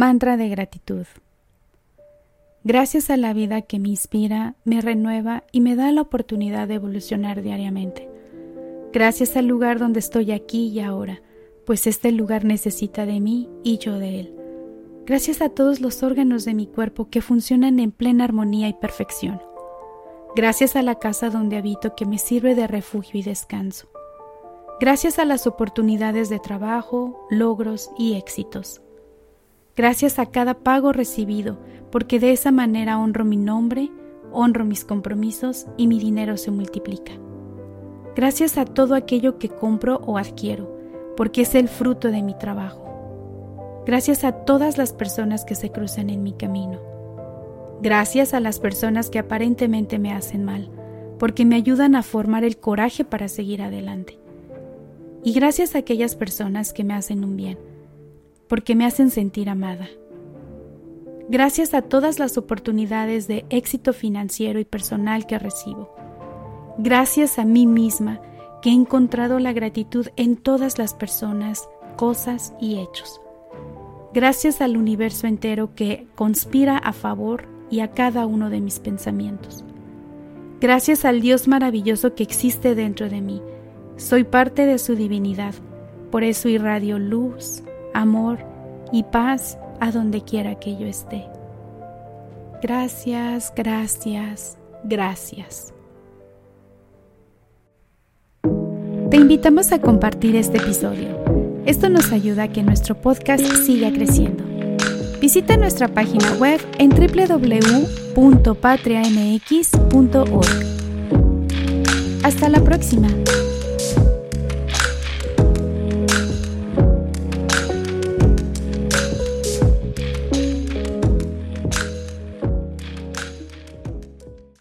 Mantra de gratitud. Gracias a la vida que me inspira, me renueva y me da la oportunidad de evolucionar diariamente. Gracias al lugar donde estoy aquí y ahora, pues este lugar necesita de mí y yo de él. Gracias a todos los órganos de mi cuerpo que funcionan en plena armonía y perfección. Gracias a la casa donde habito que me sirve de refugio y descanso. Gracias a las oportunidades de trabajo, logros y éxitos. Gracias a cada pago recibido, porque de esa manera honro mi nombre, honro mis compromisos y mi dinero se multiplica. Gracias a todo aquello que compro o adquiero, porque es el fruto de mi trabajo. Gracias a todas las personas que se cruzan en mi camino. Gracias a las personas que aparentemente me hacen mal, porque me ayudan a formar el coraje para seguir adelante. Y gracias a aquellas personas que me hacen un bien, porque me hacen sentir amada. Gracias a todas las oportunidades de éxito financiero y personal que recibo. Gracias a mí misma que he encontrado la gratitud en todas las personas, cosas y hechos. Gracias al universo entero que conspira a favor y a cada uno de mis pensamientos. Gracias al Dios maravilloso que existe dentro de mí. Soy parte de su divinidad, por eso irradio luz, amor y paz a donde quiera que yo esté. Gracias, gracias, gracias. Te invitamos a compartir este episodio. Esto nos ayuda a que nuestro podcast siga creciendo. Visita nuestra página web en www.patriamx.org. Hasta la próxima.